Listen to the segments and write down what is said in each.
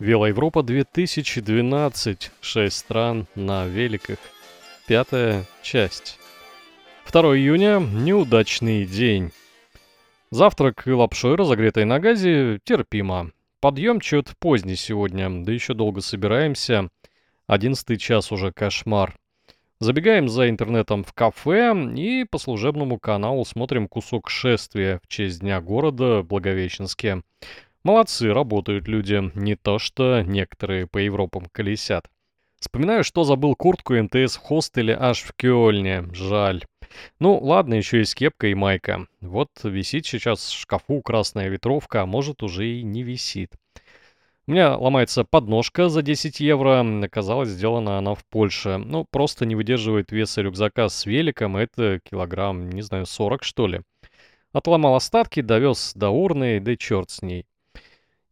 Велоевропа 2012. Шесть стран на великах. Пятая часть. 2 июня. Неудачный день. Завтрак и лапшой, разогретой на газе, терпимо. Подъем чё-то поздний сегодня, да еще долго собираемся. Одиннадцатый час уже кошмар. Забегаем за интернетом в кафе и по служебному каналу смотрим кусок шествия в честь Дня города Благовещенске. Молодцы, работают люди, не то что некоторые по Европам колесят. Вспоминаю, что забыл куртку МТС в хостеле аж в Кёльне, жаль. Ну, ладно, еще есть кепка и майка. Вот висит сейчас в шкафу красная ветровка, а может уже и не висит. У меня ломается подножка за 10 евро. Оказалось, сделана она в Польше. Ну, просто не выдерживает веса рюкзака с великом. Это килограмм, не знаю, 40 что ли. Отломал остатки, довез до урны, да черт с ней.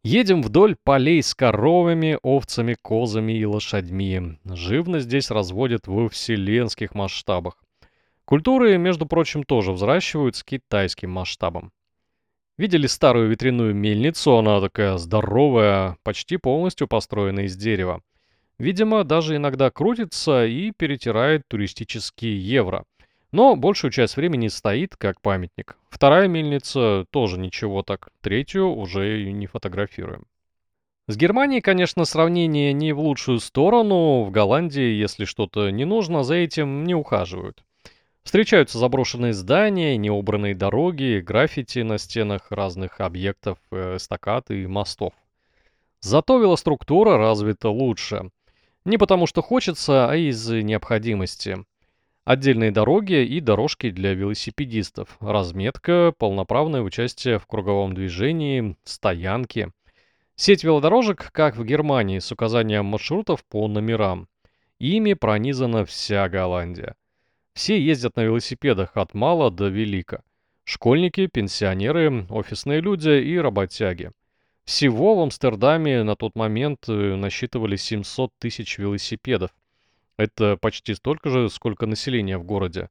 Едем вдоль полей с коровами, овцами, козами и лошадьми. Живность здесь разводят во вселенских масштабах. Культуры, между прочим, тоже взращивают с китайским масштабом. Видели старую ветряную мельницу? Она такая здоровая, почти полностью построена из дерева. Видимо, даже иногда крутится и перетирает туристические евро – но большую часть времени стоит как памятник. Вторая мельница тоже ничего так, третью уже не фотографируем. С Германией, конечно, сравнение не в лучшую сторону. В Голландии, если что-то не нужно, за этим не ухаживают. Встречаются заброшенные здания, неубранные дороги, граффити на стенах разных объектов, э, эстакад и мостов. Зато велоструктура развита лучше. Не потому что хочется, а из необходимости. Отдельные дороги и дорожки для велосипедистов. Разметка, полноправное участие в круговом движении, стоянки. Сеть велодорожек, как в Германии, с указанием маршрутов по номерам. Ими пронизана вся Голландия. Все ездят на велосипедах от мала до велика. Школьники, пенсионеры, офисные люди и работяги. Всего в Амстердаме на тот момент э, насчитывали 700 тысяч велосипедов. Это почти столько же, сколько населения в городе.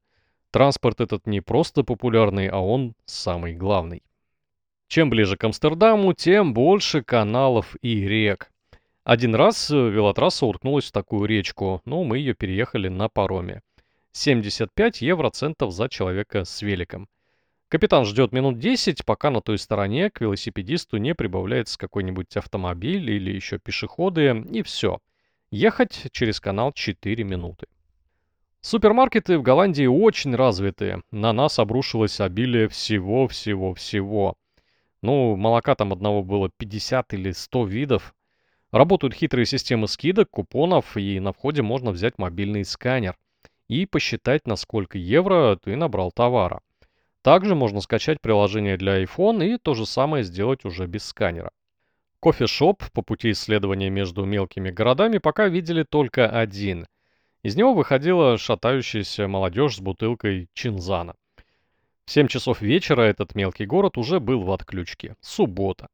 Транспорт этот не просто популярный, а он самый главный. Чем ближе к Амстердаму, тем больше каналов и рек. Один раз велотрасса уткнулась в такую речку, но мы ее переехали на пароме. 75 евроцентов за человека с великом. Капитан ждет минут 10, пока на той стороне к велосипедисту не прибавляется какой-нибудь автомобиль или еще пешеходы, и все. Ехать через канал 4 минуты. Супермаркеты в Голландии очень развитые. На нас обрушилось обилие всего-всего-всего. Ну, молока там одного было 50 или 100 видов. Работают хитрые системы скидок, купонов, и на входе можно взять мобильный сканер и посчитать, на сколько евро ты набрал товара. Также можно скачать приложение для iPhone и то же самое сделать уже без сканера. Кофешоп по пути исследования между мелкими городами пока видели только один. Из него выходила шатающаяся молодежь с бутылкой чинзана. В 7 часов вечера этот мелкий город уже был в отключке. Суббота.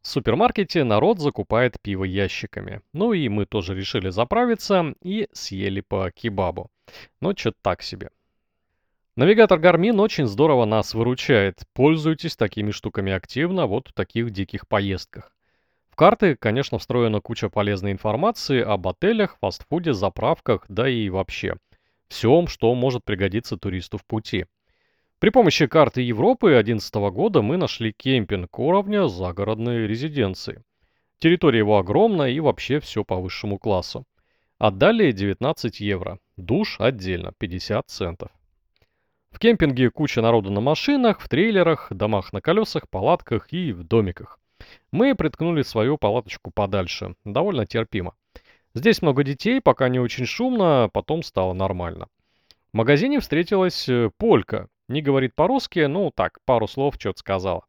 В супермаркете народ закупает пиво ящиками. Ну и мы тоже решили заправиться и съели по кебабу. Но что-то так себе. Навигатор Garmin очень здорово нас выручает. Пользуйтесь такими штуками активно вот в таких диких поездках. В карты, конечно, встроена куча полезной информации об отелях, фастфуде, заправках, да и вообще. Всем, что может пригодиться туристу в пути. При помощи карты Европы 2011 года мы нашли кемпинг уровня загородной резиденции. Территория его огромная и вообще все по высшему классу. Отдали 19 евро. Душ отдельно, 50 центов. В кемпинге куча народу на машинах, в трейлерах, домах на колесах, палатках и в домиках. Мы приткнули свою палаточку подальше, довольно терпимо. Здесь много детей, пока не очень шумно, потом стало нормально. В магазине встретилась э, полька. Не говорит по-русски, ну так, пару слов что-то сказала.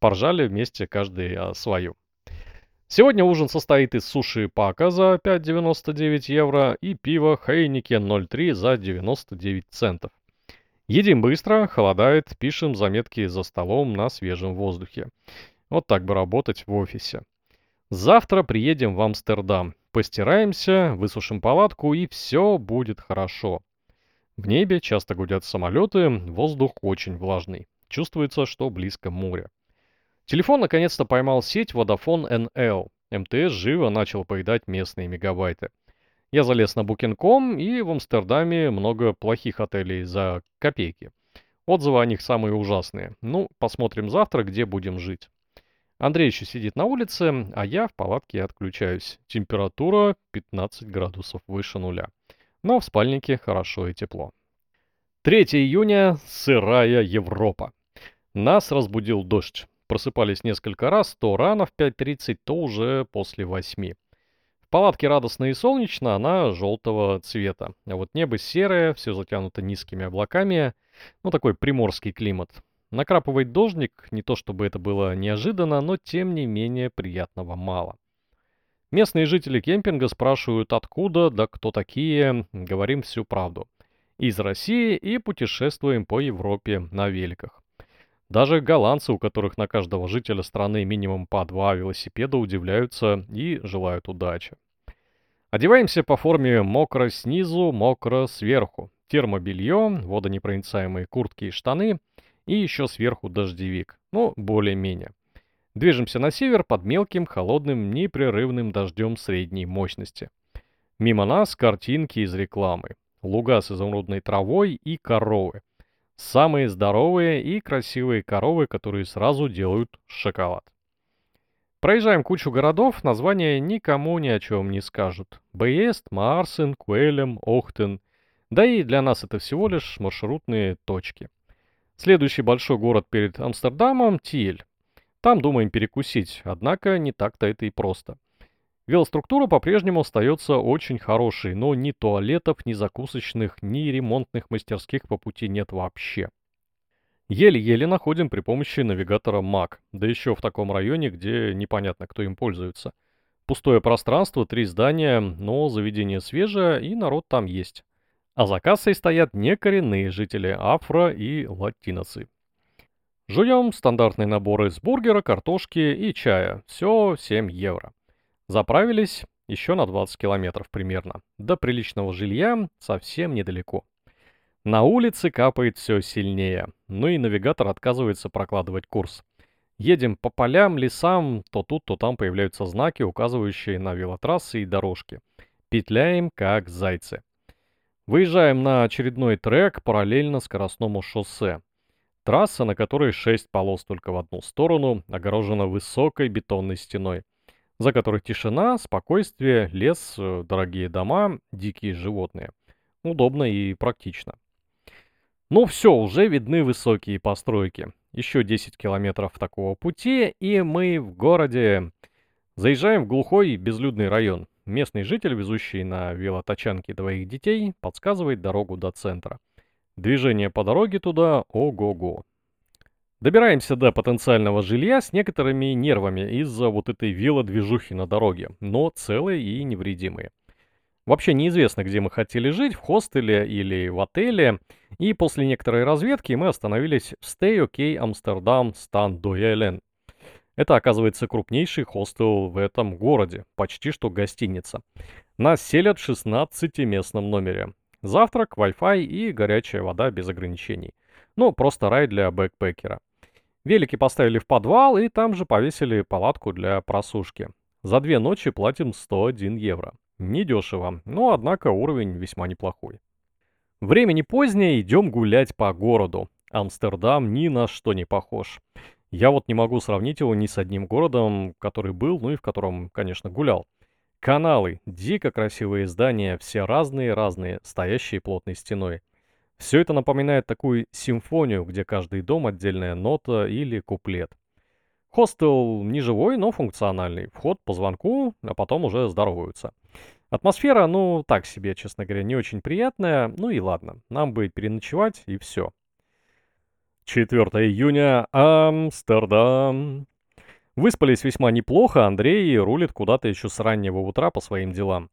Поржали вместе каждый о свою. Сегодня ужин состоит из суши пака за 5,99 евро и пива Хейникен 0,3 за 99 центов. Едим быстро, холодает, пишем заметки за столом на свежем воздухе. Вот так бы работать в офисе. Завтра приедем в Амстердам. Постираемся, высушим палатку и все будет хорошо. В небе часто гудят самолеты, воздух очень влажный. Чувствуется, что близко море. Телефон наконец-то поймал сеть Vodafone NL. МТС живо начал поедать местные мегабайты. Я залез на Booking.com, и в Амстердаме много плохих отелей за копейки. Отзывы о них самые ужасные. Ну, посмотрим завтра, где будем жить. Андрей еще сидит на улице, а я в палатке отключаюсь. Температура 15 градусов выше нуля. Но в спальнике хорошо и тепло. 3 июня. Сырая Европа. Нас разбудил дождь. Просыпались несколько раз, то рано в 5.30, то уже после 8. В палатке радостно и солнечно, она желтого цвета. А вот небо серое, все затянуто низкими облаками. Ну, такой приморский климат. Накрапывает дождик, не то чтобы это было неожиданно, но тем не менее приятного мало. Местные жители кемпинга спрашивают, откуда, да кто такие, говорим всю правду. Из России и путешествуем по Европе на великах. Даже голландцы, у которых на каждого жителя страны минимум по два велосипеда, удивляются и желают удачи. Одеваемся по форме мокро снизу, мокро сверху. Термобелье, водонепроницаемые куртки и штаны, и еще сверху дождевик. Ну, более-менее. Движемся на север под мелким, холодным, непрерывным дождем средней мощности. Мимо нас картинки из рекламы. Луга с изумрудной травой и коровы. Самые здоровые и красивые коровы, которые сразу делают шоколад. Проезжаем кучу городов, названия никому ни о чем не скажут. Беест, Марсен, Куэлем, Охтен. Да и для нас это всего лишь маршрутные точки. Следующий большой город перед Амстердамом – Тиль. Там думаем перекусить, однако не так-то это и просто. Велоструктура по-прежнему остается очень хорошей, но ни туалетов, ни закусочных, ни ремонтных мастерских по пути нет вообще. Еле-еле находим при помощи навигатора Mac, да еще в таком районе, где непонятно, кто им пользуется. Пустое пространство, три здания, но заведение свежее и народ там есть. А за кассой стоят некоренные жители афро и латиносы. Жуем стандартные наборы с бургера, картошки и чая. Все 7 евро. Заправились еще на 20 километров примерно. До приличного жилья совсем недалеко. На улице капает все сильнее, ну и навигатор отказывается прокладывать курс. Едем по полям, лесам, то тут, то там появляются знаки, указывающие на велотрассы и дорожки. Петляем, как зайцы. Выезжаем на очередной трек параллельно скоростному шоссе. Трасса, на которой 6 полос только в одну сторону, огорожена высокой бетонной стеной за которой тишина, спокойствие, лес, э, дорогие дома, дикие животные. Удобно и практично. Ну все, уже видны высокие постройки. Еще 10 километров такого пути, и мы в городе. Заезжаем в глухой безлюдный район. Местный житель, везущий на велотачанке двоих детей, подсказывает дорогу до центра. Движение по дороге туда ого-го. Добираемся до потенциального жилья с некоторыми нервами из-за вот этой велодвижухи на дороге, но целые и невредимые. Вообще неизвестно, где мы хотели жить, в хостеле или в отеле, и после некоторой разведки мы остановились в Stay OK Amsterdam Stan Doyelen. Это, оказывается, крупнейший хостел в этом городе, почти что гостиница. Нас селят в 16-местном номере. Завтрак, Wi-Fi и горячая вода без ограничений. Ну, просто рай для бэкпекера. Велики поставили в подвал и там же повесили палатку для просушки. За две ночи платим 101 евро. Недешево, но однако уровень весьма неплохой. Времени позднее, идем гулять по городу. Амстердам ни на что не похож. Я вот не могу сравнить его ни с одним городом, который был, ну и в котором, конечно, гулял. Каналы, дико красивые здания, все разные-разные, стоящие плотной стеной. Все это напоминает такую симфонию, где каждый дом отдельная нота или куплет. Хостел не живой, но функциональный. Вход по звонку, а потом уже здороваются. Атмосфера, ну, так себе, честно говоря, не очень приятная. Ну и ладно, нам бы переночевать и все. 4 июня, Амстердам. Выспались весьма неплохо, Андрей рулит куда-то еще с раннего утра по своим делам.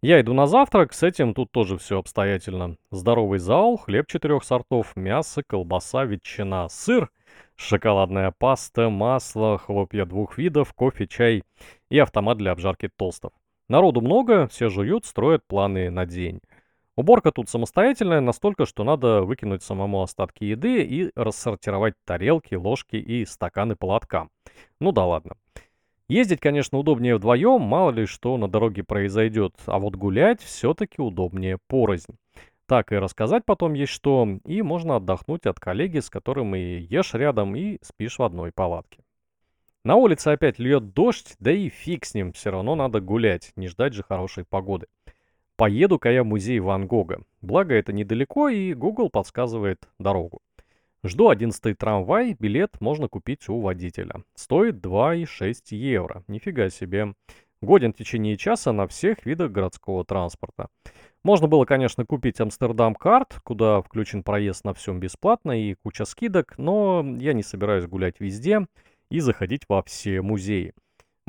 Я иду на завтрак, с этим тут тоже все обстоятельно. Здоровый зал, хлеб четырех сортов, мясо, колбаса, ветчина, сыр, шоколадная паста, масло, хлопья двух видов, кофе, чай и автомат для обжарки тостов. Народу много, все жуют, строят планы на день. Уборка тут самостоятельная, настолько, что надо выкинуть самому остатки еды и рассортировать тарелки, ложки и стаканы по лоткам. Ну да ладно. Ездить, конечно, удобнее вдвоем, мало ли что на дороге произойдет, а вот гулять все-таки удобнее порознь. Так и рассказать потом есть что, и можно отдохнуть от коллеги, с которым и ешь рядом, и спишь в одной палатке. На улице опять льет дождь, да и фиг с ним, все равно надо гулять, не ждать же хорошей погоды. Поеду-ка я в музей Ван Гога. Благо это недалеко, и Google подсказывает дорогу. Жду 11 трамвай, билет можно купить у водителя. Стоит 2,6 евро. Нифига себе. Годен в течение часа на всех видах городского транспорта. Можно было, конечно, купить Амстердам карт, куда включен проезд на всем бесплатно и куча скидок, но я не собираюсь гулять везде и заходить во все музеи.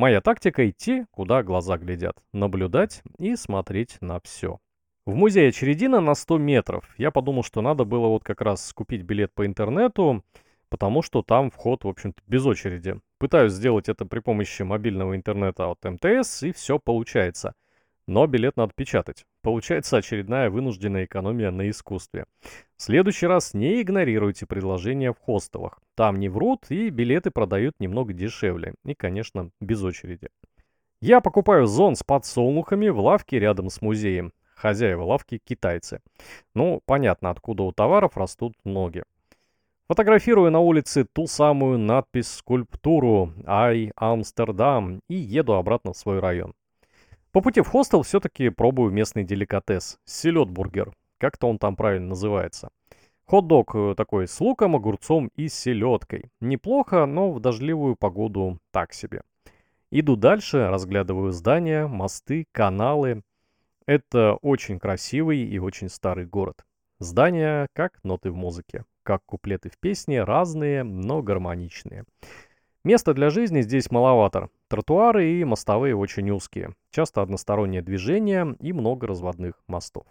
Моя тактика идти, куда глаза глядят, наблюдать и смотреть на все. В музее очередина на 100 метров. Я подумал, что надо было вот как раз купить билет по интернету, потому что там вход, в общем-то, без очереди. Пытаюсь сделать это при помощи мобильного интернета от МТС, и все получается. Но билет надо печатать. Получается очередная вынужденная экономия на искусстве. В следующий раз не игнорируйте предложения в хостелах. Там не врут, и билеты продают немного дешевле. И, конечно, без очереди. Я покупаю зон с подсолнухами в лавке рядом с музеем. Хозяева лавки китайцы. Ну, понятно, откуда у товаров растут ноги. Фотографирую на улице ту самую надпись-скульптуру «Ай, Амстердам» и еду обратно в свой район. По пути в хостел все-таки пробую местный деликатес – селедбургер. Как-то он там правильно называется. Хот-дог э, такой с луком, огурцом и селедкой. Неплохо, но в дождливую погоду так себе. Иду дальше, разглядываю здания, мосты, каналы. Это очень красивый и очень старый город. Здания как ноты в музыке, как куплеты в песне, разные, но гармоничные. Места для жизни здесь маловато. Тротуары и мостовые очень узкие. Часто одностороннее движение и много разводных мостов.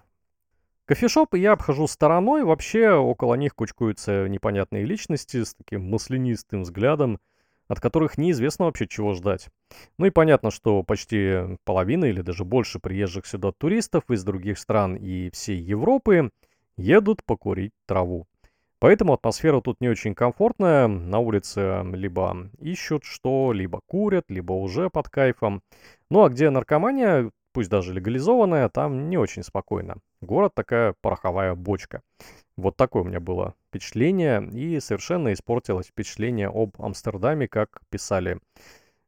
Кофешопы я обхожу стороной, вообще около них кучкуются непонятные личности с таким маслянистым взглядом, от которых неизвестно вообще чего ждать. Ну и понятно, что почти половина или даже больше приезжих сюда туристов из других стран и всей Европы едут покурить траву. Поэтому атмосфера тут не очень комфортная. На улице либо ищут что, либо курят, либо уже под кайфом. Ну а где наркомания, пусть даже легализованная, там не очень спокойно. Город такая пороховая бочка. Вот такое у меня было впечатление, и совершенно испортилось впечатление об Амстердаме, как писали.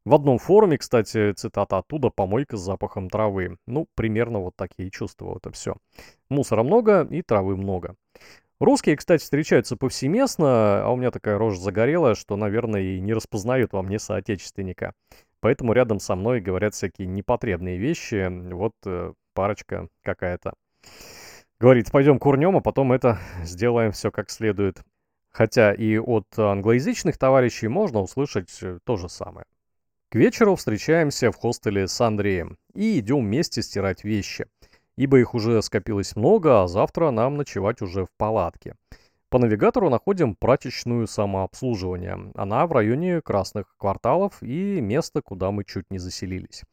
В одном форуме, кстати, цитата оттуда, помойка с запахом травы. Ну, примерно вот так я и чувствовал это все. Мусора много и травы много. Русские, кстати, встречаются повсеместно, а у меня такая рожа загорелая, что, наверное, и не распознают во мне соотечественника. Поэтому рядом со мной говорят всякие непотребные вещи. Вот э, парочка какая-то. Говорит, пойдем курнем, а потом это сделаем все как следует. Хотя и от англоязычных товарищей можно услышать э, то же самое. К вечеру встречаемся в хостеле с Андреем и идем вместе стирать вещи, ибо их уже скопилось много, а завтра нам ночевать уже в палатке. По навигатору находим прачечную самообслуживание. Она в районе красных кварталов и место, куда мы чуть не заселились.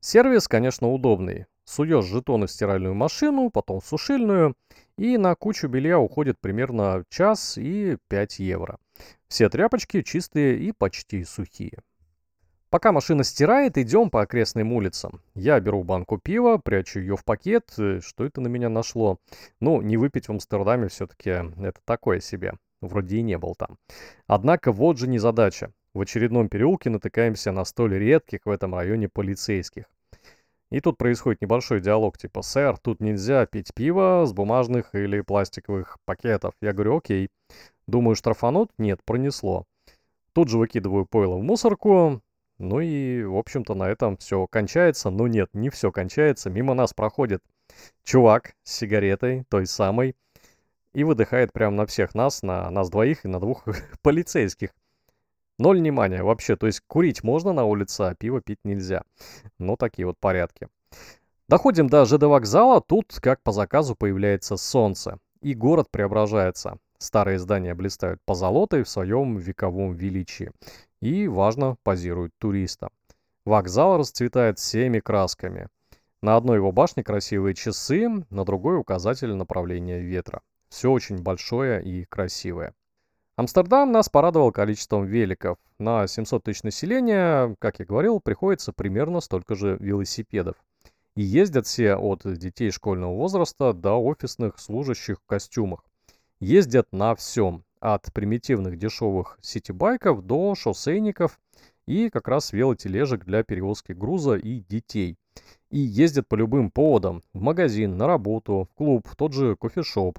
Сервис, конечно, удобный. Суешь жетоны в стиральную машину, потом в сушильную, и на кучу белья уходит примерно час и 5 евро. Все тряпочки чистые и почти сухие. Пока машина стирает, идем по окрестным улицам. Я беру банку пива, прячу ее в пакет. Что это на меня нашло? Ну, не выпить в Амстердаме все-таки это такое себе. Вроде и не был там. Однако вот же незадача. В очередном переулке натыкаемся на столь редких в этом районе полицейских. И тут происходит небольшой диалог, типа, «Сэр, тут нельзя пить пиво с бумажных или пластиковых пакетов». Я говорю, «Окей». Думаю, штрафанут? Нет, пронесло. Тут же выкидываю пойло в мусорку. Ну и, в общем-то, на этом все кончается. Но нет, не все кончается. Мимо нас проходит чувак с сигаретой, той самой, и выдыхает прямо на всех нас, на нас двоих и на двух полицейских. Ноль внимания вообще. То есть курить можно на улице, а пиво пить нельзя. Ну, такие вот порядки. Доходим до ЖД вокзала. Тут, как по заказу, появляется солнце. И город преображается. Старые здания блистают позолотой в своем вековом величии. И, важно, позируют туристам. Вокзал расцветает всеми красками. На одной его башне красивые часы, на другой указатель направления ветра. Все очень большое и красивое. Амстердам нас порадовал количеством великов. На 700 тысяч населения, как я говорил, приходится примерно столько же велосипедов. И ездят все от детей школьного возраста до офисных служащих в костюмах. Ездят на всем, от примитивных дешевых ситибайков до шоссейников и как раз велотележек для перевозки груза и детей. И ездят по любым поводам, в магазин, на работу, в клуб, в тот же кофешоп.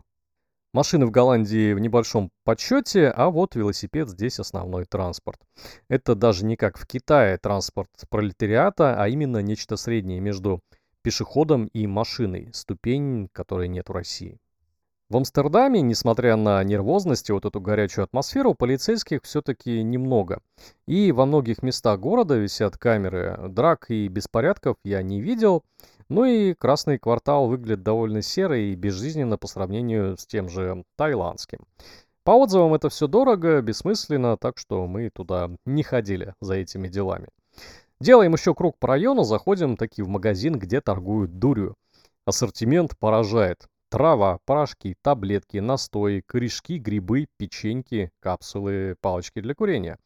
Машины в Голландии в небольшом подсчете, а вот велосипед здесь основной транспорт. Это даже не как в Китае транспорт пролетариата, а именно нечто среднее между пешеходом и машиной, ступень, которой нет в России. В Амстердаме, несмотря на нервозность и вот эту горячую атмосферу, полицейских все-таки немного. И во многих местах города висят камеры. Драк и беспорядков я не видел. Ну и Красный квартал выглядит довольно серо и безжизненно по сравнению с тем же тайландским. По отзывам это все дорого, бессмысленно, так что мы туда не ходили за этими делами. Делаем еще круг по району, заходим таки в магазин, где торгуют дурью. Ассортимент поражает. Трава, порошки, таблетки, настои, корешки, грибы, печеньки, капсулы, палочки для курения.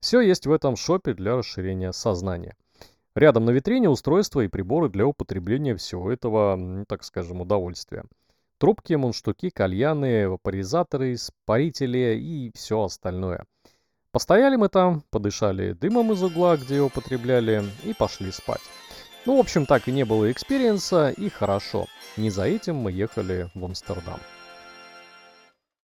Все есть в этом шопе для расширения сознания. Рядом на витрине устройства и приборы для употребления всего этого, так скажем, удовольствия. Трубки, мундштуки, кальяны, вапоризаторы, испарители и все остальное – Постояли мы там, подышали дымом из угла, где его потребляли, и пошли спать. Ну, в общем, так и не было experience а, и хорошо. Не за этим мы ехали в Амстердам.